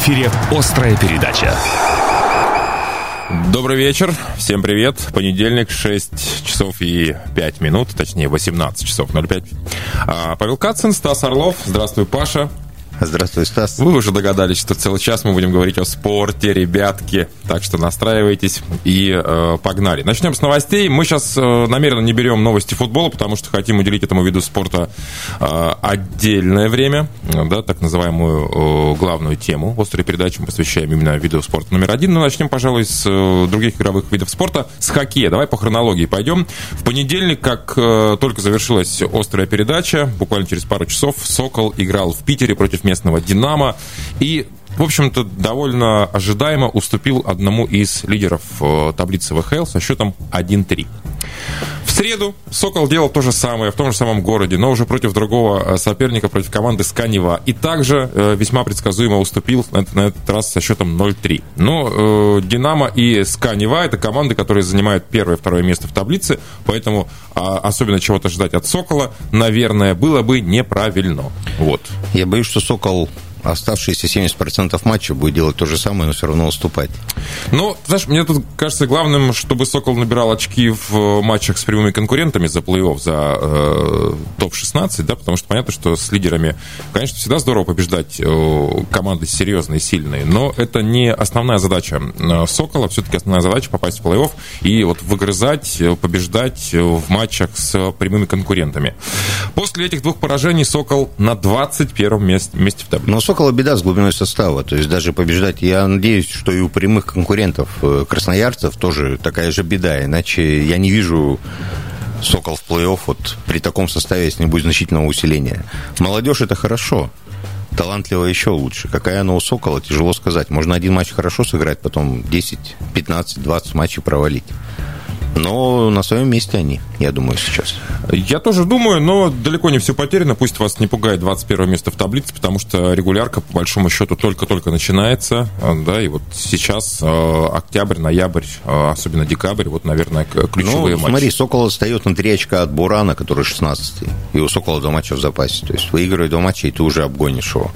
эфире «Острая передача». Добрый вечер, всем привет. Понедельник, 6 часов и 5 минут, точнее 18 часов 05. А, Павел Кацин, Стас Орлов. Здравствуй, Паша. Здравствуй, Стас. Вы уже догадались, что целый час мы будем говорить о спорте, ребятки. Так что настраивайтесь и э, погнали. Начнем с новостей. Мы сейчас э, намеренно не берем новости футбола, потому что хотим уделить этому виду спорта э, отдельное время, да, так называемую э, главную тему. Острые передачи мы посвящаем именно виду спорта номер один. Но начнем, пожалуй, с э, других игровых видов спорта, с хоккея. Давай по хронологии пойдем. В понедельник, как э, только завершилась острая передача, буквально через пару часов, Сокол играл в Питере против местного «Динамо». И в общем-то, довольно ожидаемо уступил одному из лидеров э, таблицы ВХЛ со счетом 1-3. В среду «Сокол» делал то же самое в том же самом городе, но уже против другого э, соперника, против команды Сканева. И также э, весьма предсказуемо уступил на на этот раз со счетом 0-3. Но «Динамо» и Сканева – это команды, которые занимают первое и второе место в таблице, поэтому э, особенно чего-то ждать от «Сокола», наверное, было бы неправильно. Вот. Я боюсь, что «Сокол» оставшиеся 70% матча будет делать то же самое, но все равно уступать. Ну, знаешь, мне тут кажется главным, чтобы «Сокол» набирал очки в матчах с прямыми конкурентами за плей-офф, за э, топ-16, да, потому что понятно, что с лидерами, конечно, всегда здорово побеждать э, команды серьезные, сильные, но это не основная задача э, «Сокола», все-таки основная задача попасть в плей-офф и вот выгрызать, э, побеждать в матчах с прямыми конкурентами. После этих двух поражений «Сокол» на 21 месте, месте в таблице. Сокола беда с глубиной состава. То есть даже побеждать, я надеюсь, что и у прямых конкурентов э, красноярцев тоже такая же беда. Иначе я не вижу Сокол в плей-офф вот при таком составе, если не будет значительного усиления. Молодежь это хорошо. Талантливо еще лучше. Какая она у Сокола, тяжело сказать. Можно один матч хорошо сыграть, потом 10, 15, 20 матчей провалить. Но на своем месте они, я думаю, сейчас. Я тоже думаю, но далеко не все потеряно. Пусть вас не пугает 21 место в таблице, потому что регулярка, по большому счету, только-только начинается. Да, и вот сейчас э, октябрь, ноябрь, э, особенно декабрь, вот, наверное, ключевые ну, матчи. смотри, Сокол отстает на 3 очка от Бурана, который 16-й. И у Сокола два матча в запасе. То есть выигрывая два матча, и ты уже обгонишь его.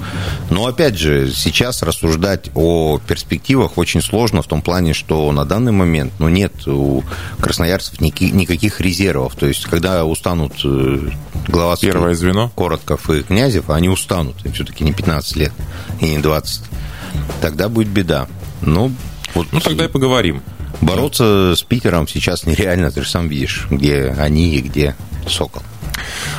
Но, опять же, сейчас рассуждать о перспективах очень сложно в том плане, что на данный момент ну, нет у красноярцев никаких резервов. То есть, когда устанут э, глава Первое звено. Коротков и Князев, они устанут. Им все-таки не 15 лет и не 20. Тогда будет беда. Ну, вот, ну тогда и поговорим. Бороться с Питером сейчас нереально, ты же сам видишь, где они и где Сокол.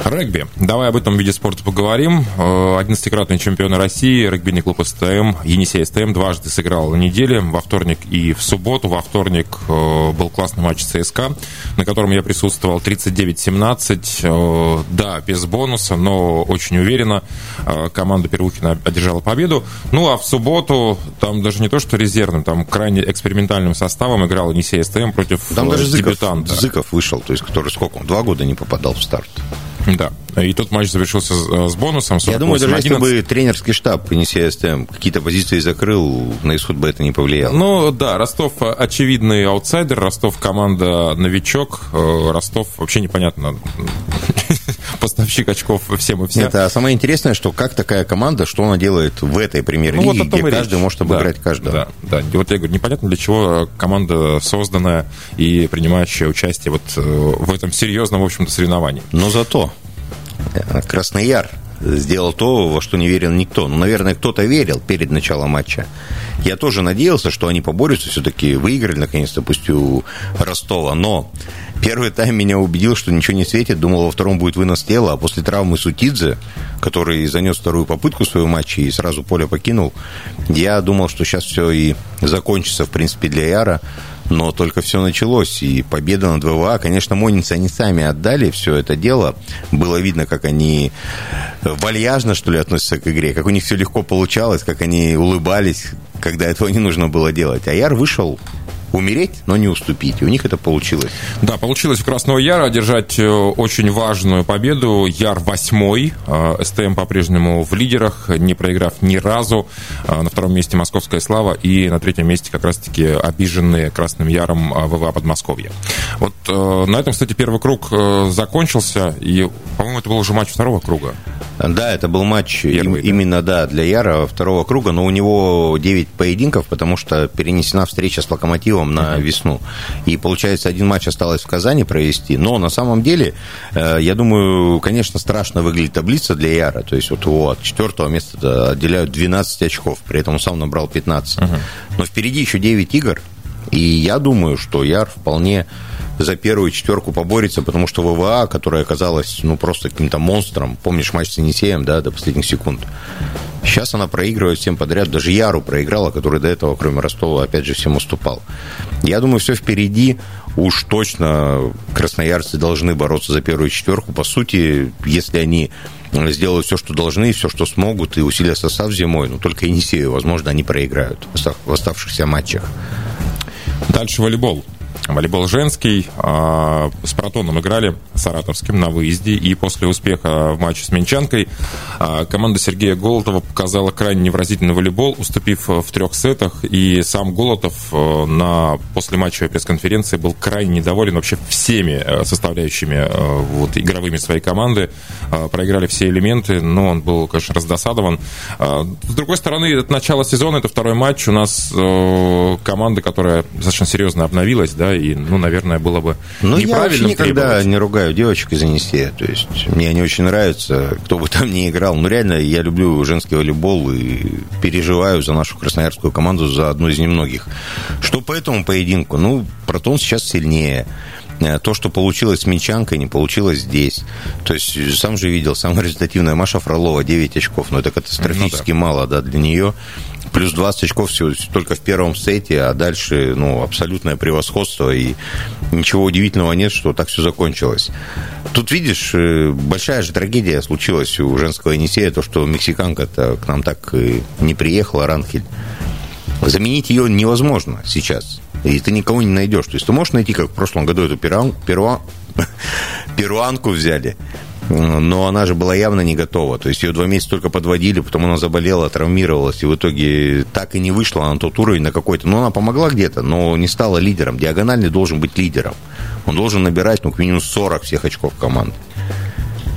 Регби. Давай об этом виде спорта поговорим. 11-кратный чемпион России, регбийный клуб СТМ, Енисей СТМ дважды сыграл на неделе, во вторник и в субботу. Во вторник э, был классный матч ЦСКА, на котором я присутствовал 39-17. Э, да, без бонуса, но очень уверенно э, команда Первухина одержала победу. Ну, а в субботу там даже не то, что резервным, там крайне экспериментальным составом играл Енисей СТМ против там даже дебютанта. Зыков, Зыков вышел, то есть который сколько два года не попадал в старт. Да. И тот матч завершился с бонусом. Я думаю, даже если бы тренерский штаб Енисея СТМ какие-то позиции закрыл, на исход бы это не повлияло. Ну, да, Ростов очевидный аутсайдер, Ростов команда новичок, Ростов вообще непонятно поставщик очков всем и всем. Это самое интересное, что как такая команда, что она делает в этой премьер-лиге, ну, вот где каждый речь. может обыграть да, каждого. Да, да. И вот я говорю, непонятно для чего команда созданная и принимающая участие вот в этом серьезном, в общем-то, соревновании. Но зато Краснояр сделал то, во что не верил никто. Ну, наверное, кто-то верил перед началом матча. Я тоже надеялся, что они поборются, все-таки выиграли, наконец-то, пусть у Ростова. Но первый тайм меня убедил, что ничего не светит. Думал, во втором будет вынос тела. А после травмы Сутидзе, который занес вторую попытку в своем матче и сразу поле покинул, я думал, что сейчас все и закончится, в принципе, для Яра но только все началось, и победа над ВВА, конечно, Монницы они сами отдали все это дело, было видно, как они вальяжно, что ли, относятся к игре, как у них все легко получалось, как они улыбались, когда этого не нужно было делать. А Яр вышел умереть, но не уступить. И у них это получилось. Да, получилось у Красного Яра одержать э, очень важную победу. Яр восьмой. Э, СТМ по-прежнему в лидерах, не проиграв ни разу. Э, на втором месте Московская Слава и на третьем месте как раз-таки обиженные Красным Яром ВВА Подмосковье. Вот на этом, кстати, первый круг закончился. И, по-моему, это был уже матч второго круга. Да, это был матч Первый, им, да? именно да, для Яра второго круга, но у него 9 поединков, потому что перенесена встреча с Локомотивом на uh-huh. весну. И получается, один матч осталось в Казани провести. Но на самом деле, э, я думаю, конечно, страшно выглядит таблица для Яра. То есть вот его от четвертого места отделяют 12 очков, при этом он сам набрал 15. Uh-huh. Но впереди еще 9 игр, и я думаю, что Яр вполне за первую четверку поборется, потому что ВВА, которая оказалась ну, просто каким-то монстром, помнишь матч с Енисеем, да, до последних секунд, сейчас она проигрывает всем подряд, даже Яру проиграла, который до этого, кроме Ростова, опять же, всем уступал. Я думаю, все впереди, уж точно красноярцы должны бороться за первую четверку. По сути, если они сделают все, что должны, все, что смогут, и усилия состав зимой, но только Енисею, возможно, они проиграют в оставшихся матчах. Дальше волейбол. Волейбол женский. А, с Протоном играли Саратовским на выезде. И после успеха в матче с Менчанкой а, команда Сергея Голотова показала крайне невразительный волейбол, уступив в трех сетах. И сам Голотов э, на послематчевой пресс-конференции был крайне недоволен вообще всеми э, составляющими э, вот, игровыми своей команды. Проиграли все элементы, но он был, конечно, раздосадован. С другой стороны, это начало сезона, это второй матч. У нас команда, которая достаточно серьезно обновилась, да, и, ну, наверное, было бы ну, неправильно. Я никогда не ругаю девочек из Енисея. То есть мне они очень нравятся, кто бы там ни играл. Ну, реально, я люблю женский волейбол и переживаю за нашу красноярскую команду, за одну из немногих. Что по этому поединку? Ну, Протон сейчас сильнее э, то, что получилось с Минчанкой, не получилось здесь. То есть, сам же видел, самая результативная Маша Фролова, 9 очков, но это катастрофически ну, да. мало да, для нее плюс 20 очков всего только в первом сете, а дальше, ну, абсолютное превосходство, и ничего удивительного нет, что так все закончилось. Тут, видишь, э, большая же трагедия случилась у женского Енисея, то, что мексиканка-то к нам так и не приехала, Ранхель. Заменить ее невозможно сейчас. И ты никого не найдешь. То есть ты можешь найти, как в прошлом году эту перуан, перуан, перуанку взяли но она же была явно не готова. То есть ее два месяца только подводили, потом она заболела, травмировалась, и в итоге так и не вышла на тот уровень на какой-то. Ну, она помогла где-то, но не стала лидером. Диагональный должен быть лидером. Он должен набирать, ну, к минимум 40 всех очков команды.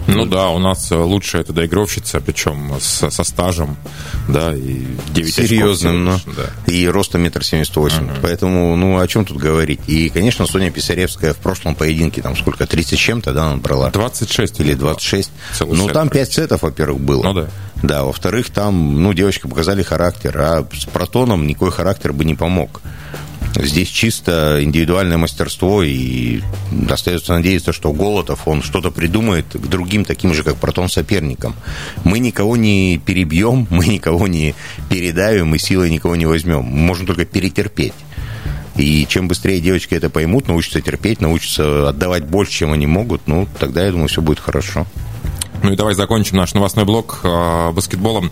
Ну да, у нас лучшая это доигровщица, причем с, со стажем, да, и 9 Серьезным, очков. Ну, да. И ростом метр семьдесят восемь. Поэтому, ну, о чем тут говорить? И, конечно, Соня Писаревская в прошлом поединке, там сколько, 30 чем-то, да, она брала? 26. Или 26. Целый ну, там 5 сетов, во-первых, было. Ну да. Да, во-вторых, там, ну, девочки показали характер, а с Протоном никакой характер бы не помог. Здесь чисто индивидуальное мастерство, и остается надеяться, что Голотов, он что-то придумает к другим таким же, как Протон, соперникам. Мы никого не перебьем, мы никого не передавим, и силой никого не возьмем. Можем только перетерпеть. И чем быстрее девочки это поймут, научатся терпеть, научатся отдавать больше, чем они могут, ну, тогда, я думаю, все будет хорошо. Ну и давай закончим наш новостной блок э, баскетболом.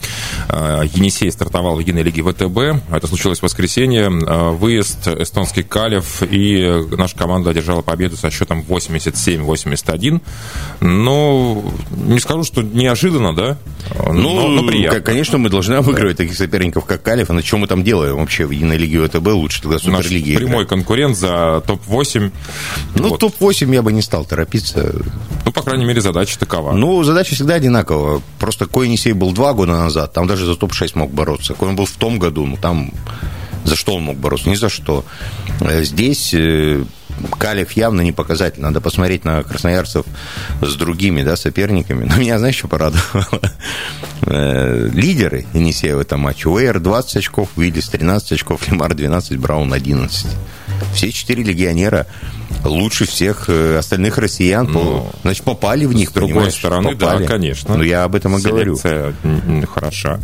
Э, Енисей стартовал в единой лиге ВТБ. Это случилось в воскресенье. Э, выезд эстонский Калев. И наша команда одержала победу со счетом 87-81. Ну, не скажу, что неожиданно, да? Ну, но, но приятно. конечно, мы должны обыгрывать да. таких соперников, как Калев. На чем мы там делаем вообще в единой лиге ВТБ? Лучше тогда Суперлиги. Наш прямой конкурент за топ-8. Ну, вот. топ-8 я бы не стал торопиться. Ну, по крайней мере, задача такова. Ну, задача всегда одинакова. Просто Кой Енисей был два года назад, там даже за топ-6 мог бороться. Кой был в том году, ну там за что он мог бороться? Ни за что. Э, здесь э, Калев явно не показатель. Надо посмотреть на красноярцев с другими да, соперниками. Но меня, знаешь, что порадовало? Э, лидеры Енисея в этом матче. Уэйр 20 очков, Уиллис 13 очков, Лимар 12, Браун 11. Все четыре легионера лучше всех э, остальных россиян. Ну, значит, попали в них, С другой стороны, попали. да, конечно. Ну, я об этом и говорю. хороша.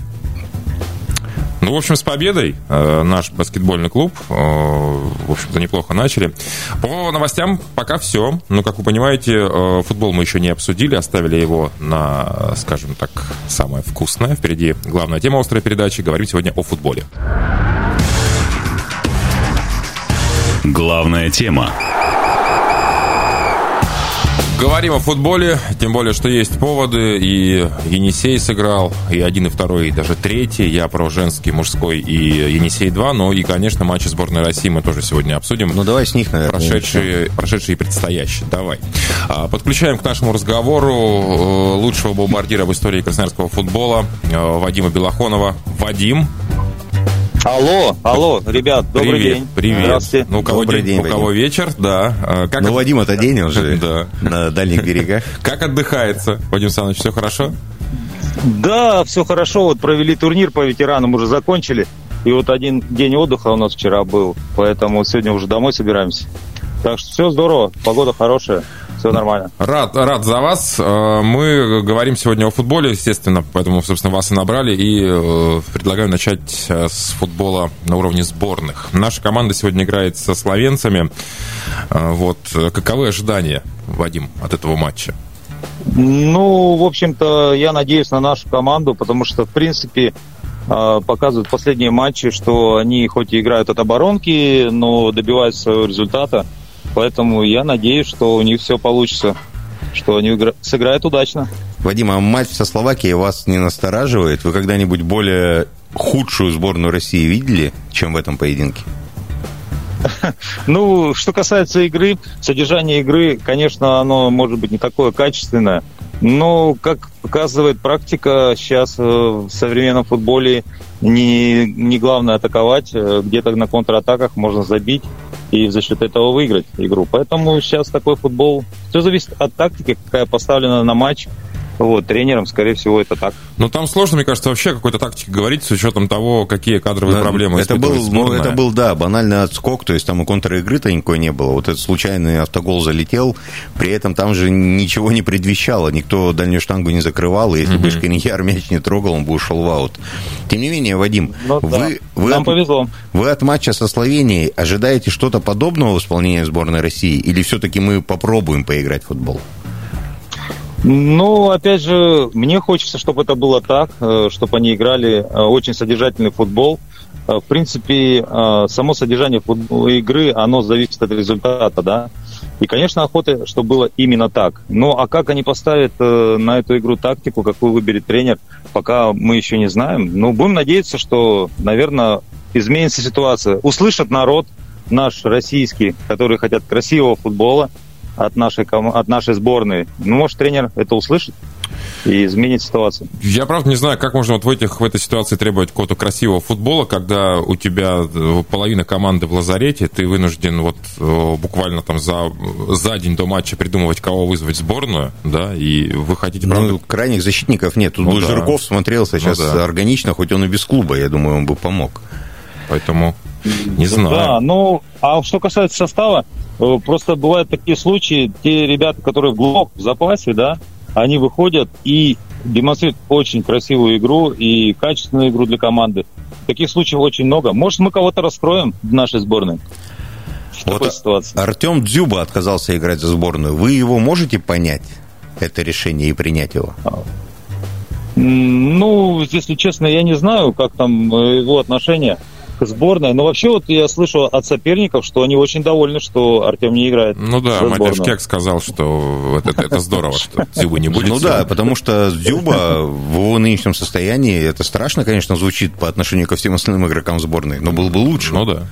Ну, в общем, с победой э, наш баскетбольный клуб, э, в общем-то, неплохо начали. По новостям пока все. Ну, как вы понимаете, э, футбол мы еще не обсудили, оставили его на, скажем так, самое вкусное. Впереди главная тема острой передачи. Говорим сегодня о футболе. Главная тема Говорим о футболе, тем более, что есть поводы. И Енисей сыграл, и один, и второй, и даже третий. Я про женский, мужской и Енисей-2. Но и, конечно, матчи сборной России мы тоже сегодня обсудим. Ну, давай с них, наверное. Прошедшие, прошедшие и предстоящие. Давай. А, подключаем к нашему разговору э, лучшего бомбардира в истории красноярского футбола э, Вадима Белохонова. Вадим, Алло, алло, ребят, добрый привет, день. Привет. Здравствуйте. Ну, у кого, Добрый день, день, у кого Вадим. вечер, да. А, Как, Ну, от- Вадим, это день уже Да. на дальних берегах. как отдыхается, Вадим Александрович, все хорошо? Да, все хорошо. Вот провели турнир по ветеранам, уже закончили. И вот один день отдыха у нас вчера был, поэтому сегодня уже домой собираемся. Так что все здорово, погода хорошая, все нормально. Рад, рад за вас. Э, Мы говорим сегодня о футболе, естественно, поэтому, собственно, вас и набрали. И э, предлагаю начать э, с футбола на уровне сборных. Наша команда сегодня играет со словенцами. Вот. Каковы ожидания, Вадим, от этого матча? Ну, в общем-то, я надеюсь на нашу команду, потому что, в принципе, показывают последние матчи, что они хоть и играют от оборонки, но добиваются своего результата. Поэтому я надеюсь, что у них все получится, что они сыграют удачно. Вадим, а матч со Словакией вас не настораживает? Вы когда-нибудь более худшую сборную России видели, чем в этом поединке? Ну, что касается игры, содержание игры, конечно, оно может быть не такое качественное, но, как показывает практика, сейчас э, в современном футболе не, не главное атаковать, э, где-то на контратаках можно забить и за счет этого выиграть игру. Поэтому сейчас такой футбол, все зависит от тактики, какая поставлена на матч. Вот, тренером, скорее всего, это так. Ну, там сложно, мне кажется, вообще какой-то тактике говорить с учетом того, какие кадровые Да, проблемы это был, ну, сборная. это был, да, банальный отскок, то есть там и контр-игры-то никакой не было. Вот этот случайный автогол залетел, при этом там же ничего не предвещало, никто дальнюю штангу не закрывал, и если бы Шканьяр мяч не трогал, он бы ушел в аут. Тем не менее, Вадим, Ну, да. вы, вы, Нам от, повезло. вы от матча со Словенией ожидаете что-то подобного в исполнении сборной России, или все-таки мы попробуем поиграть в футбол? Ну, опять же, мне хочется, чтобы это было так, э, чтобы они играли э, очень содержательный футбол. Э, В принципе, само содержание игры, оно зависит от результата, да. И, конечно, охота, чтобы было именно так. Ну, а как они поставят на эту игру тактику, какую выберет тренер, пока мы еще не знаем. Ну, будем надеяться, что, наверное, изменится ситуация. Услышат народ наш российский, которые хотят красивого футбола, от нашей, от нашей сборной. Ну, может, тренер это услышит и изменит ситуацию. Я правда не знаю, как можно вот в, этих, в этой ситуации требовать какого-то красивого футбола, когда у тебя э, половина команды в лазарете, ты вынужден вот э, буквально там за, за день до матча придумывать, кого вызвать в сборную, да, и вы хотите, правда, Ну, крайних защитников нет. Тут Ну бы да. Жирков смотрелся сейчас Ну да. органично, хоть он и без клуба, я думаю, он бы помог. поэтому не знаю. Да, ну, а что касается состава, просто бывают такие случаи, те ребята, которые в блок в запасе, да, они выходят и демонстрируют очень красивую игру и качественную игру для команды. Таких случаев очень много. Может, мы кого-то раскроем в нашей сборной? В Вот, такой а- ситуации. Артем Дзюба отказался играть за сборную. Вы его можете понять, это решение, и принять его? М, Ну, если честно, я не знаю, как там э, его отношение к сборной. Но вообще вот я слышу от соперников, что они очень довольны, что Артем не играет. Ну да, Матяш. Кек сказал, что вот это, это здорово, что Дзюбы не будет. Ну да, потому что Дзюба в его нынешнем состоянии, это страшно, конечно, звучит по отношению ко всем остальным игрокам сборной, но был бы лучше. Ну да.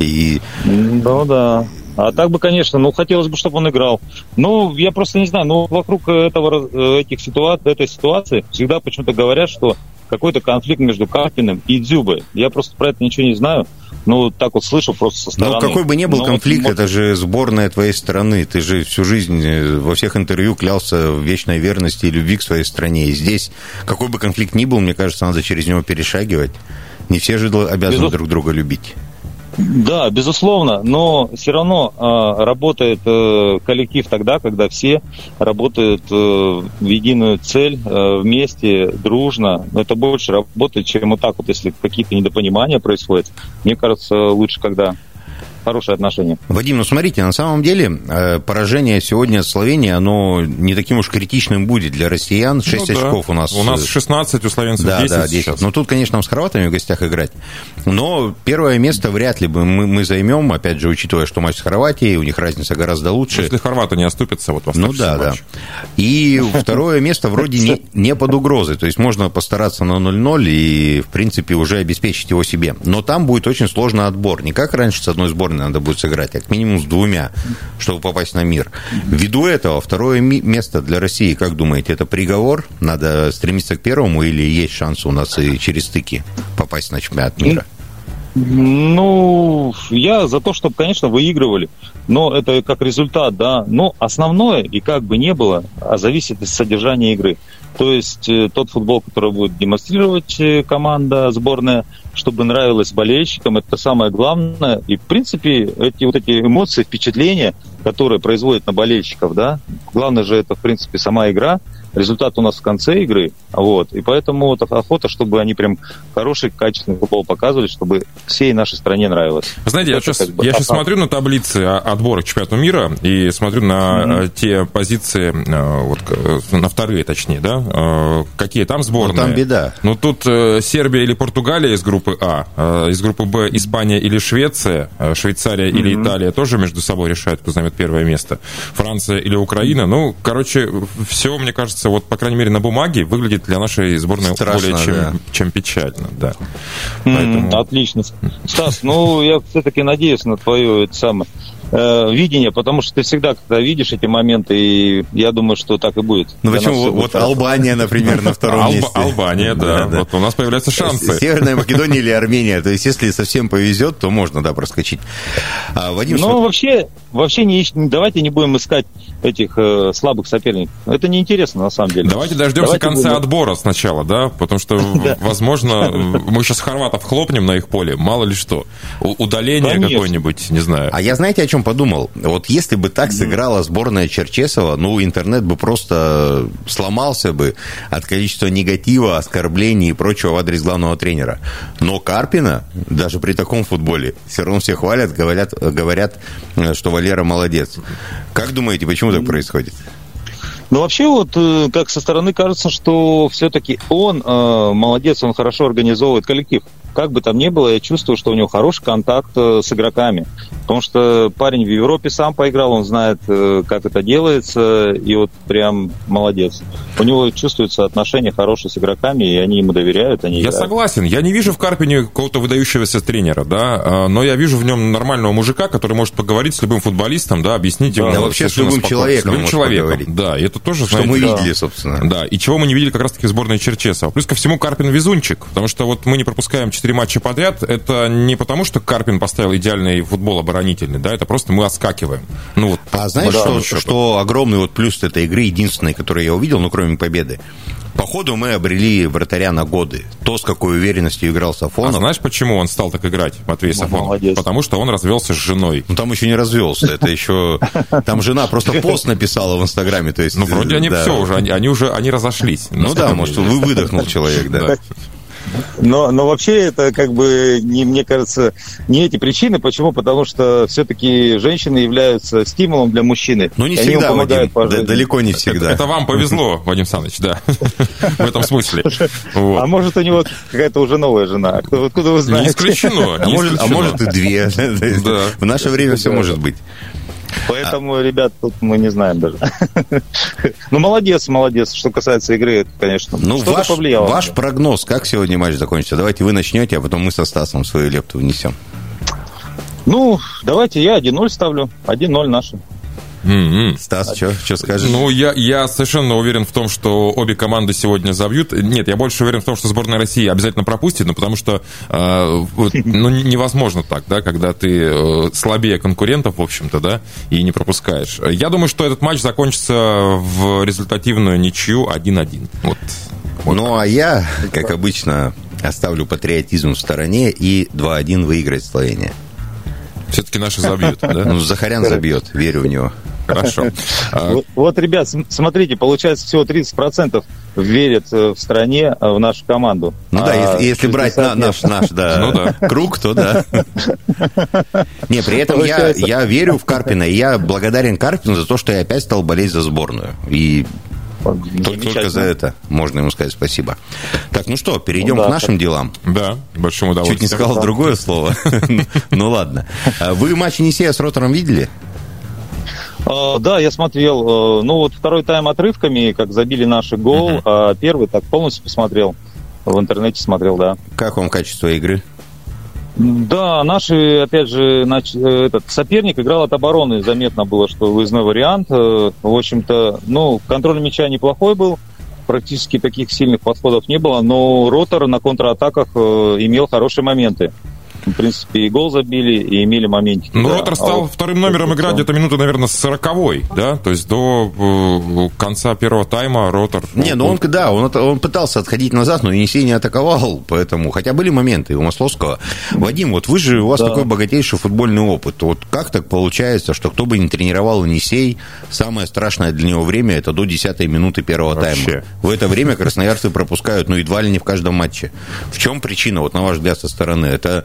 И Ну да. А так бы, конечно, ну хотелось бы, чтобы он играл. Ну, я просто не знаю, ну вокруг этого, э, этих ситуаций, этой ситуации всегда почему-то говорят, что какой-то конфликт между Карпиным и Дзюбой. Я просто про это ничего не знаю. Ну, так вот слышу просто со стороны. Ну, какой бы ни был Ну, вот, конфликт, может, это же сборная твоей страны. Ты же всю жизнь э, во всех интервью клялся в вечной верности и любви к своей стране. И здесь, какой бы конфликт ни был, мне кажется, надо через него перешагивать. Не все же обязаны Безус- друг друга любить. Да, безусловно, но все равно э, работает э, коллектив тогда, когда все работают э, в единую цель, э, вместе, дружно. Но это больше работает, чем вот так вот, если какие-то недопонимания происходят. Мне кажется, лучше, когда хорошие отношения. Вадим, ну смотрите, на самом деле э, поражение сегодня от Словении, оно не таким уж критичным будет для россиян. 6 ну, очков да. у нас. У нас 16, у словенцев да, 10 Да, 10. Сейчас. Ну тут, конечно, нам с хорватами в гостях играть. Но первое место вряд ли бы мы, мы займем, опять же, учитывая, что матч с Хорватией, у них разница гораздо лучше. Если хорваты не оступятся вот в Ну да, матч. да. И второе место вроде не, не под угрозой. То есть можно постараться на 0-0 и, в принципе, уже обеспечить его себе. Но там будет очень сложный отбор. Не как раньше с одной сборной надо будет сыграть, как минимум с двумя, чтобы попасть на мир. Ввиду этого, второе место для России, как думаете, это приговор? Надо стремиться к первому или есть шанс у нас и через стыки попасть на чемпионат мира? Ну, я за то, чтобы, конечно, выигрывали, но это как результат, да. Но основное, и как бы не было, а зависит от содержания игры. То есть э, тот футбол, который будет демонстрировать э, команда, сборная, чтобы нравилось болельщикам, это самое главное. И, в принципе, эти вот эти эмоции, впечатления, которые производят на болельщиков, да, главное же это, в принципе, сама игра – результат у нас в конце игры, вот, и поэтому вот охота, чтобы они прям хороший, качественный футбол показывали, чтобы всей нашей стране нравилось. Вы знаете, я сейчас, как бы, я сейчас смотрю на таблицы отбора к чемпионату мира и смотрю на mm-hmm. те позиции, э, вот, э, на вторые, точнее, да, какие там сборные. Ну, там беда. Ну, тут Сербия или Португалия из группы А, из группы Б Испания или Швеция, Швейцария mm-hmm. или Италия тоже между собой решают, кто займет первое место. Франция или Украина. Ну, короче, все, мне кажется, кажется, вот, по крайней мере, на бумаге выглядит для нашей сборной Страшно, более чем, да. чем печально. Да. Поэтому... Отлично. Стас, ну, я все-таки надеюсь на твое это самое э, видение, потому что ты всегда, когда видишь эти моменты, и я думаю, что так и будет. Ну почему? Вот Албания, например, на втором месте. Албания, да. Вот у нас появляются шансы. Северная Македония или Армения. То есть, если совсем повезет, то можно, да, проскочить. А, Вадим, Ну, вообще, вообще не, давайте не будем искать этих э, слабых соперников. Это неинтересно, на самом деле. Давайте дождемся конца будем... отбора сначала, да, потому что, возможно, мы сейчас хорватов хлопнем на их поле, мало ли что. Удаление какое-нибудь, не знаю. А я знаете, о чем подумал? Вот если бы так сыграла сборная Черчесова, ну, интернет бы просто сломался бы от количества негатива, оскорблений и прочего в адрес главного тренера. Но Карпина, даже при таком футболе, все равно все хвалят, говорят, говорят что Валера молодец. Как думаете, почему так происходит? Ну, вообще, вот э, как со стороны кажется, что все-таки он э, молодец, он хорошо организовывает коллектив как бы там ни было, я чувствую, что у него хороший контакт э, с игроками. Потому что парень в Европе сам поиграл, он знает, э, как это делается, и вот прям молодец. У него чувствуется отношение хорошее с игроками, и они ему доверяют. Они я играют. согласен. Я не вижу в Карпине какого-то выдающегося тренера, да, а, но я вижу в нем нормального мужика, который может поговорить с любым футболистом, да, объяснить ему. Да, вообще с любым человеком. С любым человеком, поговорить. да. И это тоже, Что знаете, мы видели, да. собственно. Да, и чего мы не видели как раз-таки в сборной Черчесова. Плюс ко всему Карпин везунчик, потому что вот мы не пропускаем 4 матча подряд, это не потому, что Карпин поставил идеальный футбол оборонительный, да, это просто мы отскакиваем. Ну, вот, а знаешь, что, что огромный вот плюс этой игры, единственной, которую я увидел, ну, кроме победы, по ходу мы обрели вратаря на годы. То, с какой уверенностью играл Сафонов. А знаешь, почему он стал так играть, Матвей ну, Сафонов? Молодец. Потому что он развелся с женой. Ну, там еще не развелся. Это еще... Там жена просто пост написала в Инстаграме. То есть, ну, вроде они все уже, они, они уже, они разошлись. Ну да, может, вы выдохнул человек, да. Но, но вообще это как бы, не, мне кажется, не эти причины. Почему? Потому что все-таки женщины являются стимулом для мужчины. Ну, не всегда, Вадим, да, далеко не всегда. Это, это вам повезло, Вадим Саныч, да, в этом смысле. А может, у него какая-то уже новая жена? Откуда вы знаете? Не исключено. А, может, а может и две. Да. В наше время все может быть. Поэтому, а... ребят, тут мы не знаем даже. ну, молодец, молодец. Что касается игры, конечно. Ну, ваш, повлияло. Ваш прогноз, как сегодня матч закончится? Давайте вы начнете, а потом мы со Стасом свою лепту внесем. Ну, давайте я 1-0 ставлю. 1-0 наши. Mm-hmm. Стас, что скажешь? Ну, я, я совершенно уверен в том, что обе команды сегодня забьют. Нет, я больше уверен в том, что сборная России обязательно пропустит, ну, потому что э, ну, невозможно так, да, когда ты э, слабее конкурентов, в общем-то, да, и не пропускаешь. Я думаю, что этот матч закончится в результативную ничью 1-1. Вот. вот ну, так. а я, как обычно, оставлю патриотизм в стороне и 2-1 выиграет Словения. Все-таки наши забьют, да? Ну, Захарян забьет, верю в него. Хорошо. Вот, вот, ребят, смотрите, получается всего 30% верят э, в стране э, в нашу команду. Ну да, если, а если брать на, наш, наш да, ну, да. круг, то да. Не, при этом я, я верю в Карпина, и я благодарен Карпину за то, что я опять стал болеть за сборную. И только, только за это можно ему сказать спасибо. Так, ну что, перейдем ну, да, к нашим делам. Да, большим удовольствием. Чуть не сказал другое слово. Ну ладно. А вы матч Енисея с Ротором видели? А, да, я смотрел. Э, ну вот второй тайм отрывками, как забили наши гол, а первый так полностью посмотрел. В интернете смотрел, да. Как вам качество игры? Да, наши, опять же, нач... Э, этот соперник играл от обороны. Заметно было, что выездной вариант. Э, в общем-то, ну, контроль мяча неплохой был. Практически таких сильных подходов не было. Но Ротор на контратаках имел хорошие моменты принципе, и гол забили, и имели моментики. Ну, да. Ротор а стал а вот вторым номером играть где-то минуты, наверное, с сороковой, да? То есть до э, конца первого тайма Ротор... Не, ну он, да, он, он пытался отходить назад, но Енисей не атаковал, поэтому... Хотя были моменты у Масловского. Вадим, вот вы же, у вас да. такой богатейший футбольный опыт. Вот как так получается, что кто бы ни тренировал Енисей, самое страшное для него время – это до 10 минуты первого Вообще. тайма. В это время красноярцы пропускают, ну, едва ли не в каждом матче. В чем причина, вот на ваш взгляд, со стороны? Это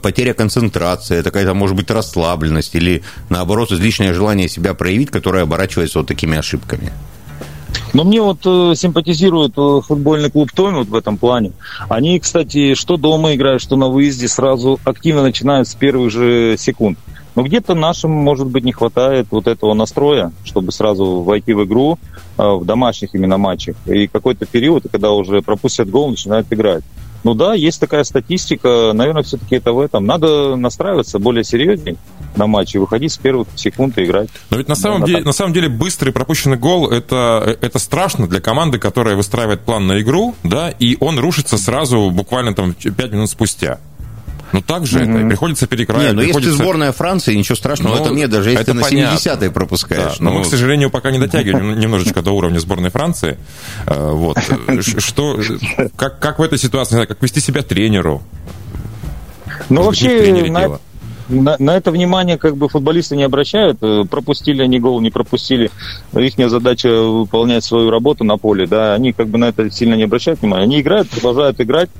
потеря концентрации, это какая-то, может быть, расслабленность или, наоборот, излишнее желание себя проявить, которое оборачивается вот такими ошибками? Но мне вот э, симпатизирует э, футбольный клуб Томи вот в этом плане. Они, кстати, что дома играют, что на выезде, сразу активно начинают с первых же секунд. Но где-то нашим, может быть, не хватает вот этого настроя, чтобы сразу войти в игру э, в домашних именно матчах. И какой-то период, когда уже пропустят гол, начинают играть. Ну да, есть такая статистика. Наверное, все-таки это в этом. Надо настраиваться более серьезнее на матче, выходить с первых секунд и играть. Но ведь на самом, деле, на самом деле быстрый пропущенный гол это, это страшно для команды, которая выстраивает план на игру, да, и он рушится сразу буквально там 5 минут спустя. Но ну, так же mm-hmm. это приходится перекраивать. Не, ну приходится... если сборная Франции, ничего страшного ну, в этом нет, даже если ты на 70-е пропускаешь. Да, но ну... мы, к сожалению, пока не дотягиваем немножечко до уровня сборной Франции. Э, вот. Что, как, как в этой ситуации, как вести себя тренеру? Ну, вообще, на, на, на это внимание как бы футболисты не обращают. Э, пропустили они гол, не пропустили. Их задача выполнять свою работу на поле. Да, они как бы на это сильно не обращают внимания. Они играют, продолжают играть.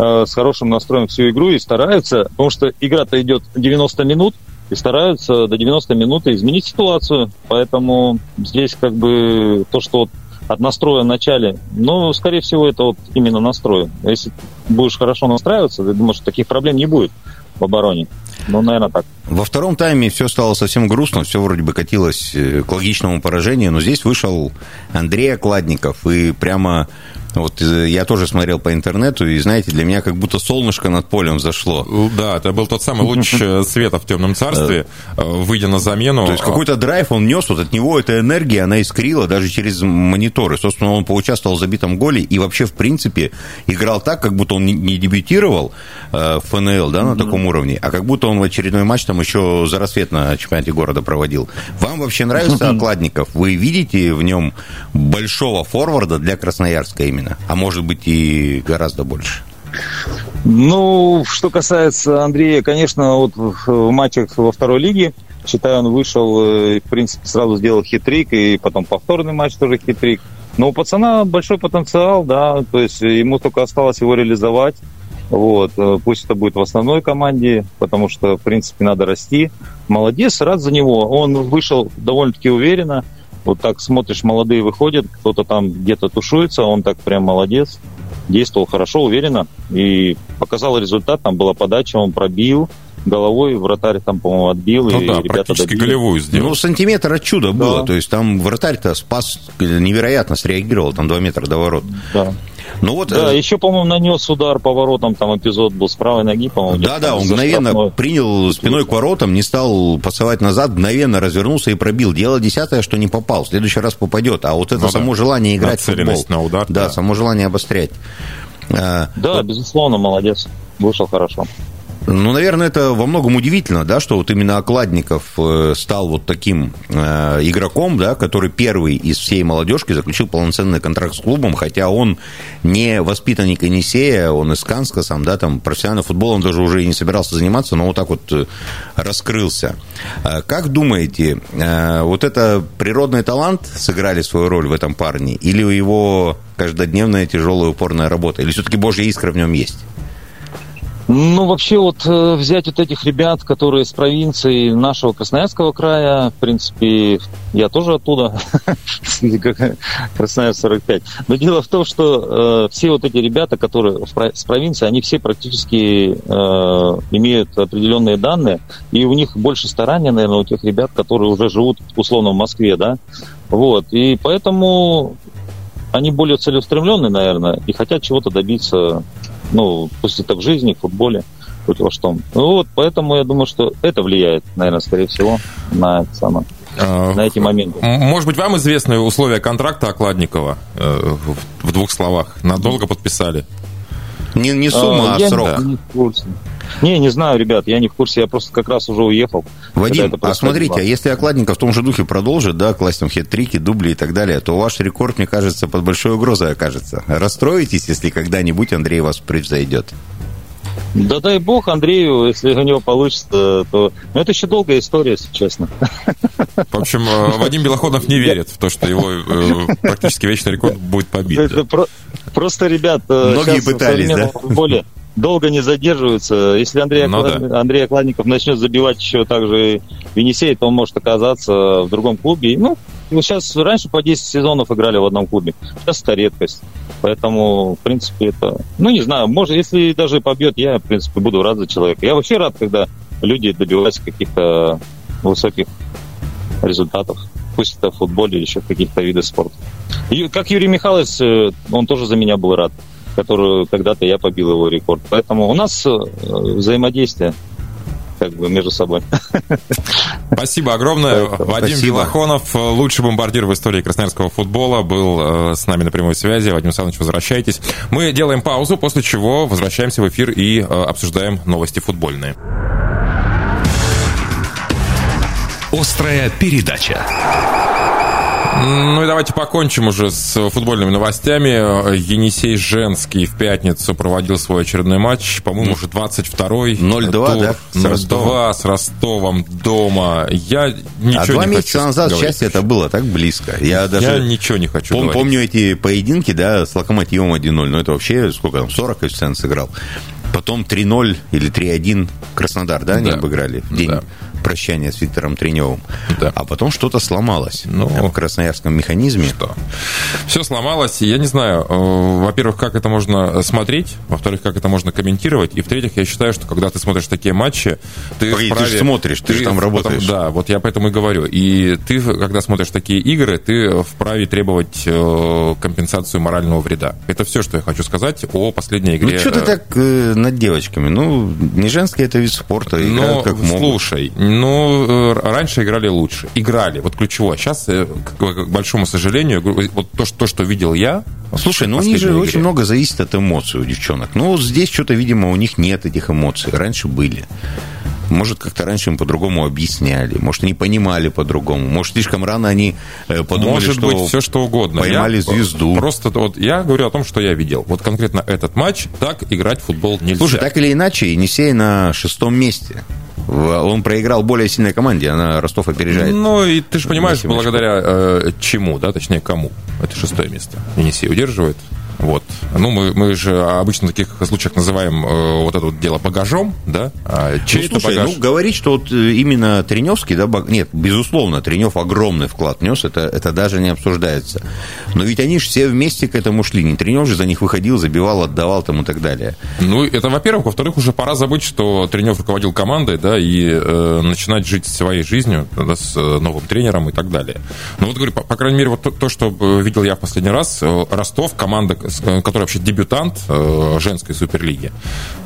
Э, с хорошим настроем всю игру и стараются, потому что игра-то идет 90 минут, и стараются до 90 минут изменить ситуацию. Поэтому здесь как бы то, что вот от настроя в начале, ну, скорее всего, это вот именно настрой. Если будешь хорошо настраиваться, я думаю, что таких проблем не будет в обороне. Ну, наверное, так. Во втором тайме все стало совсем грустно, все вроде бы катилось э, к логичному поражению, но здесь вышел Андрей Окладников и прямо вот э, я тоже смотрел по интернету, и, знаете, для меня как будто солнышко над полем зашло. Да, это был тот самый луч э, света в темном царстве, э, выйдя на замену. То есть какой-то драйв он нес, вот от него эта энергия, она искрила даже через мониторы. Собственно, он поучаствовал в забитом голе и вообще, в принципе, играл так, как будто он не дебютировал в ФНЛ, да, на таком уровне, а как будто он в очередной матч там еще за рассвет на чемпионате города проводил. Вам вообще нравится Окладников? Вы видите в нем большого форварда для Красноярска именно? Именно, а может быть и гораздо больше? Ну, что касается Андрея, конечно, вот в матчах во второй лиге, считаю, он вышел, э, в принципе, сразу сделал хитрик, и потом повторный матч тоже хитрик. Но у пацана большой потенциал, да, то есть ему только осталось его реализовать. Вот, э, пусть это будет в основной команде, потому что, в принципе, надо расти. Молодец, рад за него. Он вышел довольно-таки уверенно. Вот так смотришь, молодые выходят, кто-то там где-то тушуется, он так прям молодец, действовал хорошо, уверенно и показал результат. Там была подача, он пробил, головой вратарь там, по-моему, отбил, ну, и да, ребята добили. голевую сделал. Ну, сантиметр от чуда да. было, то есть там вратарь-то спас, невероятно среагировал, там 2 метра до ворот. Да. Ну вот, да, э... еще, по-моему, нанес удар по воротам, там эпизод был с правой ноги, по-моему. Да, да, он мгновенно штрафной. принял спиной к воротам, не стал пасовать назад, мгновенно развернулся и пробил. Дело десятое, что не попал, в следующий раз попадет. А вот это ну, само да. желание играть в футбол. на удар. Да, да, само желание обострять. А, да, вот. безусловно, молодец. Вышел хорошо. Ну, наверное, это во многом удивительно, да, что вот именно Окладников э, стал вот таким э, игроком, да, который первый из всей молодежки заключил полноценный контракт с клубом, хотя он не воспитанник Енисея, он из Канска сам, да, там профессиональным футболом даже уже и не собирался заниматься, но вот так вот э, раскрылся. Как думаете, вот это природный талант сыграли свою роль в этом парне, или его каждодневная тяжелая упорная работа, или все-таки Божья искра в нем есть? Ну, вообще, вот э, взять вот этих ребят, которые с провинции нашего Красноярского края, в принципе, я тоже оттуда, Красноярск 45. Но дело в том, что э, все вот эти ребята, которые с провинции, они все практически э, имеют определенные данные, и у них больше старания, наверное, у тех ребят, которые уже живут условно в Москве, да. Вот, и поэтому они более целеустремленные, наверное, и хотят чего-то добиться ну, пусть это в жизни, в футболе, хоть во что. Ну вот, поэтому я думаю, что это влияет, наверное, скорее всего, на это самое на эти моменты. Может быть, вам известны условия контракта Окладникова э, в двух словах? Надолго подписали? Не, не сумма, а, а срок. Не, не, не знаю, ребят, я не в курсе, я просто как раз уже уехал. Вадим, а смотрите, а если Окладников в том же духе продолжит, да, класть там хет-трики, дубли и так далее, то ваш рекорд, мне кажется, под большой угрозой окажется. Расстроитесь, если когда-нибудь Андрей вас превзойдет? Да дай бог Андрею, если у него получится, то... Ну, это еще долгая история, если честно. В общем, э, Вадим Белоходов не верит в то, что его э, практически вечный рекорд будет побит. Просто, ребят, Многие пытались, да? Более долго не задерживаются. Если Андрей, ну, Оклад... да. Андрей Окладников начнет забивать еще также Венесей, то он может оказаться в другом клубе. Ну, сейчас раньше по 10 сезонов играли в одном клубе. Сейчас это редкость. Поэтому, в принципе, это... Ну, не знаю, может, если даже побьет, я, в принципе, буду рад за человека. Я вообще рад, когда люди добиваются каких-то высоких результатов. Пусть это в футболе или еще в каких-то видах спорта. И, как Юрий Михайлович, э, он тоже за меня был рад которую когда-то я побил его рекорд. Поэтому у нас э, взаимодействие как бы между собой. Спасибо огромное. Вадим Спасибо. Белохонов, лучший бомбардир в истории красноярского футбола, был э, с нами на прямой связи. Вадим Александрович, возвращайтесь. Мы делаем паузу, после чего возвращаемся в эфир и э, обсуждаем новости футбольные. Острая передача. Ну и давайте покончим уже с футбольными новостями. Енисей Женский в пятницу проводил свой очередной матч. По-моему, уже 22-й. 0-2, да? С 0-2 с Ростовом дома. Я ничего а два не месяца хочу назад, говорить. счастье, это было так близко. Я, даже Я ничего не хочу пом- говорить. Помню эти поединки, да, с Локомотивом 1-0. Но это вообще, сколько там, 40 коэффициент сыграл. Потом 3-0 или 3-1 Краснодар, да, они да. обыграли в день да прощания с Виктором Треневым. Да. А потом что-то сломалось ну, в красноярском механизме. Что? Все сломалось. Я не знаю, э, во-первых, как это можно смотреть, во-вторых, как это можно комментировать, и в-третьих, я считаю, что когда ты смотришь такие матчи, ты Погоди, вправе... Ты же смотришь, ты, ты же там работаешь. Потом, да, вот я поэтому и говорю. И ты, когда смотришь такие игры, ты вправе требовать э, компенсацию морального вреда. Это все, что я хочу сказать о последней игре. Ну, что ты так э, над девочками? Ну, не женский это вид спорта, играют как могут. слушай, ну, раньше играли лучше. Играли, вот ключевое. Сейчас, э, к большому сожалению, вот то, что, то, что видел я... Слушай, ну у них же игре. очень много зависит от эмоций у девчонок. Ну, здесь что-то, видимо, у них нет этих эмоций. Раньше были. Может, как-то раньше им по-другому объясняли, может, не понимали по-другому, может, слишком рано они э, подумали, может что быть, все что угодно. Поймали я звезду. Просто вот я говорю о том, что я видел. Вот конкретно этот матч, так играть в футбол нельзя. Слушай, так или иначе, Енисей на шестом месте. Он проиграл более сильной команде, она Ростов опережает. Ну, и ты же понимаешь, благодаря э, чему, да, точнее, кому это шестое место Енисей удерживает. Вот. Ну, мы, мы же обычно в таких случаях называем э, вот это вот дело багажом, да? А чей ну, слушай, багаж? ну, говорить, что вот э, именно Треневский, да, баг... нет, безусловно, Тренев огромный вклад нес, это, это даже не обсуждается. Но ведь они же все вместе к этому шли. Не Тренев же за них выходил, забивал, отдавал там и так далее. Ну, это, во-первых. Во-вторых, уже пора забыть, что Тренев руководил командой, да, и э, начинать жить своей жизнью, да, с э, новым тренером и так далее. Ну, вот говорю, по, по крайней мере, вот то, то, что видел я в последний раз, Ростов, команда, Э, которая вообще дебютант э, женской суперлиги,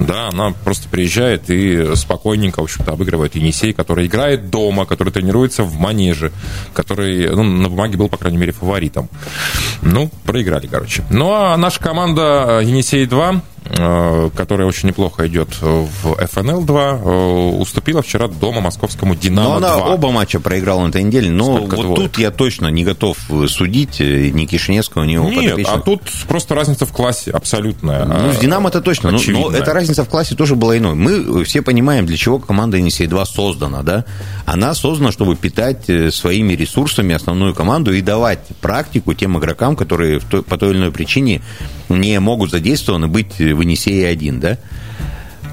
да, она просто приезжает и спокойненько, в общем-то, обыгрывает Енисей, который играет дома, который тренируется в манеже, который, ну, на бумаге был, по крайней мере, фаворитом. Ну, проиграли, короче. Ну, а наша команда Енисей-2 э, которая очень неплохо идет в ФНЛ-2, э, уступила вчера дома московскому «Динамо-2». Но она оба матча проиграла на этой неделе, но Сколько вот двоек? тут я точно не готов судить ни Кишиневского, ни его Нет, подопечного. а тут просто разница в классе абсолютная. Ну, с «Динамо» это точно. Но, но эта разница в классе тоже была иной. Мы все понимаем, для чего команда «Енисей-2» создана, да? Она создана, чтобы питать э, своими ресурсами основную команду и давать практику тем игрокам, которые той- по той или иной причине не могут задействованы быть в «Енисее-1», да?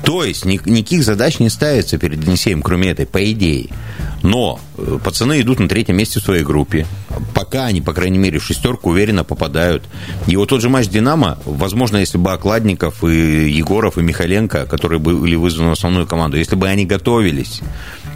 То есть ни- никаких задач не ставится перед Енисеем, кроме этой, по идее. Но э, пацаны идут на третьем месте в своей группе. Пока они, по крайней мере, в шестерку уверенно попадают. И вот тот же матч «Динамо», возможно, если бы Окладников и Егоров и Михаленко, которые были вызваны в основную команду, если бы они готовились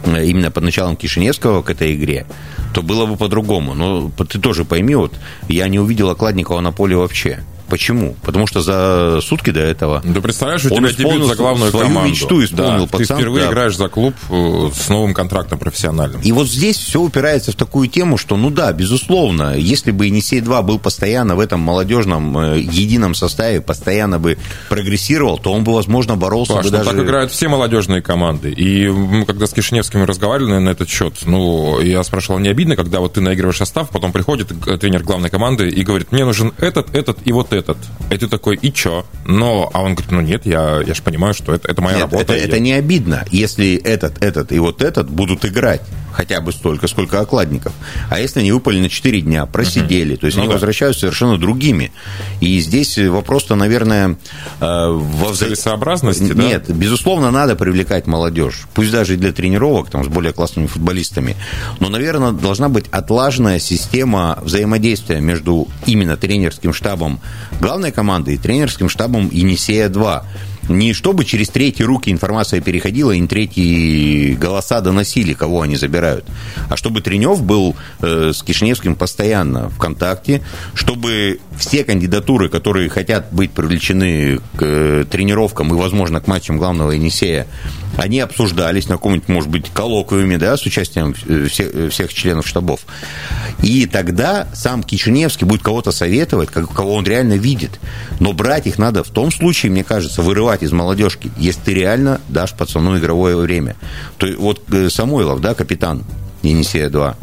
э, именно под началом Кишиневского к этой игре, то было бы по-другому. Но ты тоже пойми, вот я не увидел Окладникова на поле вообще. Почему? Потому что за сутки до этого Да представляешь, у тебя дебют за главную свою команду. мечту исполнил Да, Ты пацан, впервые да. играешь за клуб э, с новым контрактом профессиональным. И вот здесь все упирается в такую тему, что, ну да, безусловно, если бы Енисей-2 был постоянно в этом молодежном э, едином составе, постоянно бы прогрессировал, то он бы, возможно, боролся Паш, бы ну даже... так играют все молодежные команды. И мы когда с Кишиневским разговаривали на этот счет, ну, я спрашивал, не обидно, когда вот ты наигрываешь состав, потом приходит тренер главной команды и говорит, мне нужен этот, этот и вот этот. И ты такой, и чё? Но, а он говорит, ну нет, я, я же понимаю, что это, это моя Нет, работа. это, и это я- не обидно, если этот, этот и вот этот будут играть хотя бы столько, сколько окладников. А если они выпали на 4 дня, просидели, то есть Ну они да. возвращаются совершенно другими. И здесь вопрос-то, наверное, э, во Целесообразности, да? Нет, безусловно, надо привлекать молодежь. Пусть даже и для тренировок там, с более классными футболистами. Но, наверное, должна быть отлаженная система взаимодействия между именно тренерским штабом главной команды и тренерским штабом Енисея-2. Не чтобы через третьи руки информация переходила, и третьи голоса доносили, кого они забирают, а чтобы Тренев был э, с Кишиневским постоянно в контакте, чтобы все кандидатуры, которые хотят быть привлечены к э, тренировкам и, возможно, к матчам главного Енисея, они обсуждались на каком-нибудь, может быть, коллоквиуме, да, с участием э, всех, э, всех членов штабов. И тогда сам Кишиневский будет кого-то советовать, как- кого он реально видит. Но брать их надо в том случае, мне кажется, вырывать из молодежки, если ты реально дашь пацану игровое время. То есть вот э, Самойлов, да, капитан Енисея-2,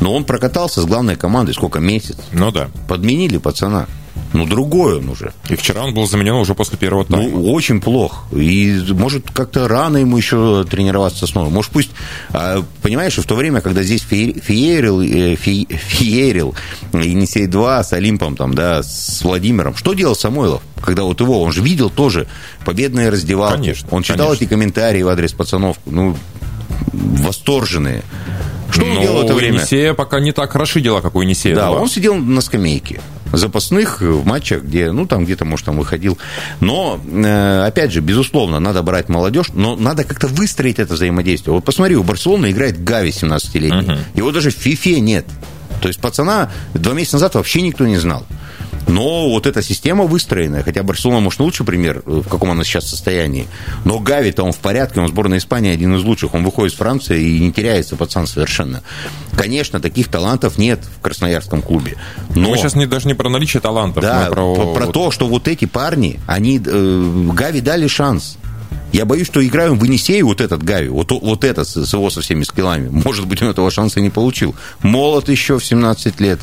но он прокатался с главной командой сколько, месяц? Ну да. Подменили пацана. Ну, другой он уже. И вчера он был заменен уже после первого тайма. Ну, очень плохо. И, может, как-то рано ему еще тренироваться снова. Может, пусть... а, Понимаешь, в то время, когда здесь фе- феерил, э, фе- феерил Енисей-2 с Олимпом, там, да, с Владимиром, что делал Самойлов? Когда вот его, он же видел тоже победные раздевалки. Конечно, Он читал конечно. эти комментарии в адрес пацанов, ну, восторженные. Что он Но делал в это время? Енисея пока не так хороши дела, как у Енисея. Да, 2. он сидел на скамейке запасных в матчах, где, ну, там где-то, может, там выходил. Но, э, опять же, безусловно, надо брать молодежь, но надо как-то выстроить это взаимодействие. Вот посмотри, у Барселоны играет Гави 17-летний. Его даже в ФИФЕ нет. То есть пацана два месяца назад вообще никто не знал. Но вот эта система выстроенная, хотя Барселона, может, лучший пример, э, в каком она сейчас состоянии, но Гави-то он в порядке, он в сборной Испании один из лучших, он выходит с Франции и не теряется пацан совершенно. Конечно, таких талантов нет в Красноярском клубе. Но... Мы сейчас не, даже не про наличие талантов, Да, про, про, то, что вот эти парни, они э, Гави дали шанс. Я боюсь, что играем в Енисее вот этот Гави, вот, вот этот с, его со всеми скиллами. Может быть, он этого шанса не получил. Молод еще в 17 лет.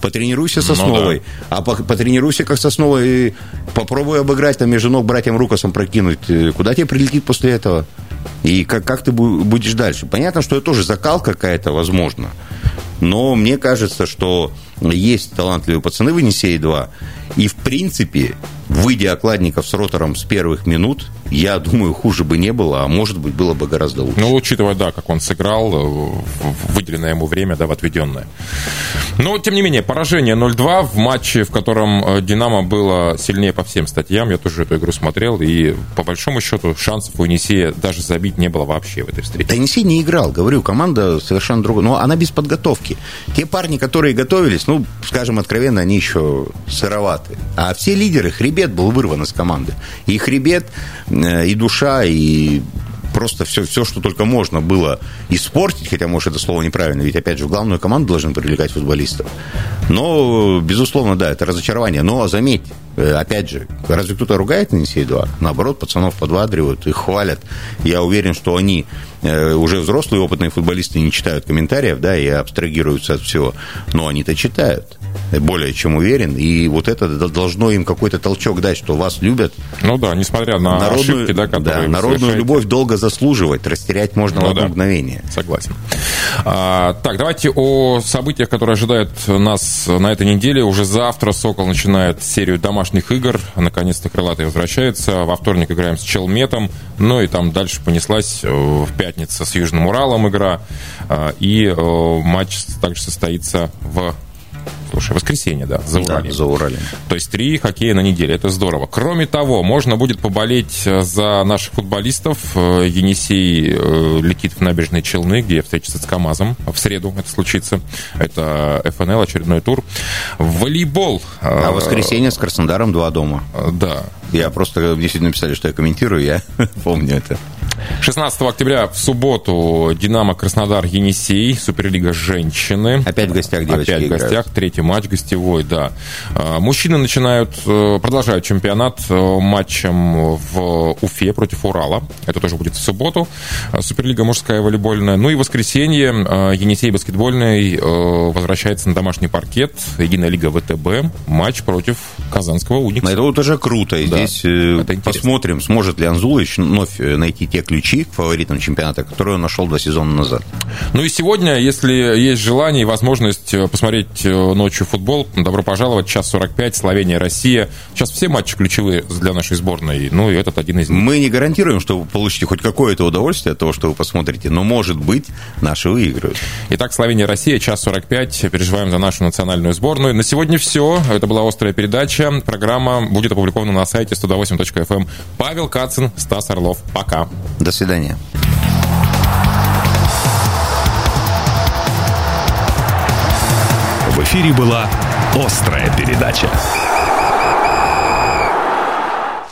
Потренируйся с Ну основой. А по- потренируйся как с основой. и Попробуй обыграть там между ног братьям Рукасом прокинуть. Э, Куда тебе прилетит после этого? И как, как ты бу- будешь дальше? Понятно, что это тоже закалка какая-то, возможно. Но мне кажется, что есть талантливые пацаны в Енисее-2. И, в принципе, выйдя окладников с ротором с первых минут, я думаю, хуже бы не было, а может быть, было бы гораздо лучше. Ну, учитывая, да, как он сыграл, э, выделенное ему время, да, в отведенное. Но, тем не менее, поражение 0-2 в матче, в котором э, «Динамо» было сильнее по всем статьям. Я тоже эту игру смотрел, и, по большому счету, шансов у Енисея даже забить не было вообще в этой встрече. Да Енисей не играл, говорю, команда совершенно другая. Но она без подготовки. Те парни, которые готовились, ну, скажем откровенно, они еще сыроваты. А все лидеры, хребет был вырван из команды. И хребет, э, и душа, и просто все, все, что только можно было испортить, хотя, может, это слово неправильно, ведь, опять же, в главную команду должны привлекать футболистов. Но, безусловно, да, это разочарование. Но, заметь, э, опять же, разве кто-то ругает на 2? Наоборот, пацанов подвадривают, их хвалят. Я уверен, что они э, уже взрослые опытные футболисты не читают комментариев, да, и абстрагируются от всего. Но они-то читают более чем уверен. И вот это должно им какой-то толчок дать, что вас любят. Ну да, несмотря на народную, ошибки, да, которые да, народную совершаете. любовь долго заслуживать, растерять можно ну, в одно да. мгновение. Согласен. А, так, давайте о событиях, которые ожидают нас на этой неделе. Уже завтра «Сокол» начинает серию домашних игр. Наконец-то крылатый возвращается. Во вторник играем с Челметом. Ну и там дальше понеслась э, в пятницу с Южным Уралом игра. А, и э, матч также состоится в Слушай, воскресенье, да, за Уралем. Да, за Уралем. То есть три хоккея на неделе, это здорово. Кроме того, можно будет поболеть э, за наших футболистов. Э, Енисей э, летит в набережные Челны, где встретится с КАМАЗом. В среду это случится. Это ФНЛ, очередной тур. Волейбол. А воскресенье с Краснодаром два дома. Да. Я просто, мне сегодня написали, что я комментирую, я помню это. 16 октября в субботу Динамо Краснодар Енисей, Суперлига женщины. Опять в гостях девочки Опять в гостях, играют. третий матч гостевой, да. А, мужчины начинают, э, продолжают чемпионат э, матчем в Уфе против Урала. Это тоже будет в субботу. А, Суперлига мужская волейбольная. Ну и в воскресенье э, Енисей баскетбольный возвращается на домашний паркет. Единая лига ВТБ. Матч против Казанского Уникса. Это вот уже круто. И да, здесь посмотрим, сможет ли Анзулович вновь найти те ключи к фаворитам чемпионата, которые он нашел два сезона назад. Ну и сегодня, если есть желание и возможность э, посмотреть э, ночью футбол, добро пожаловать, час 45, Словения, Россия. Сейчас все матчи ключевые для нашей сборной, ну и этот один из них. Мы не гарантируем, что вы получите хоть какое-то удовольствие от того, что вы посмотрите, но, может быть, наши выиграют. Итак, Словения, Россия, час 45, переживаем за нашу национальную сборную. На сегодня все. Это была «Острая передача». Программа будет опубликована на сайте 108.fm. Эм. Павел Кацин, Стас Орлов. Пока. До свидания. В эфире была «Острая передача».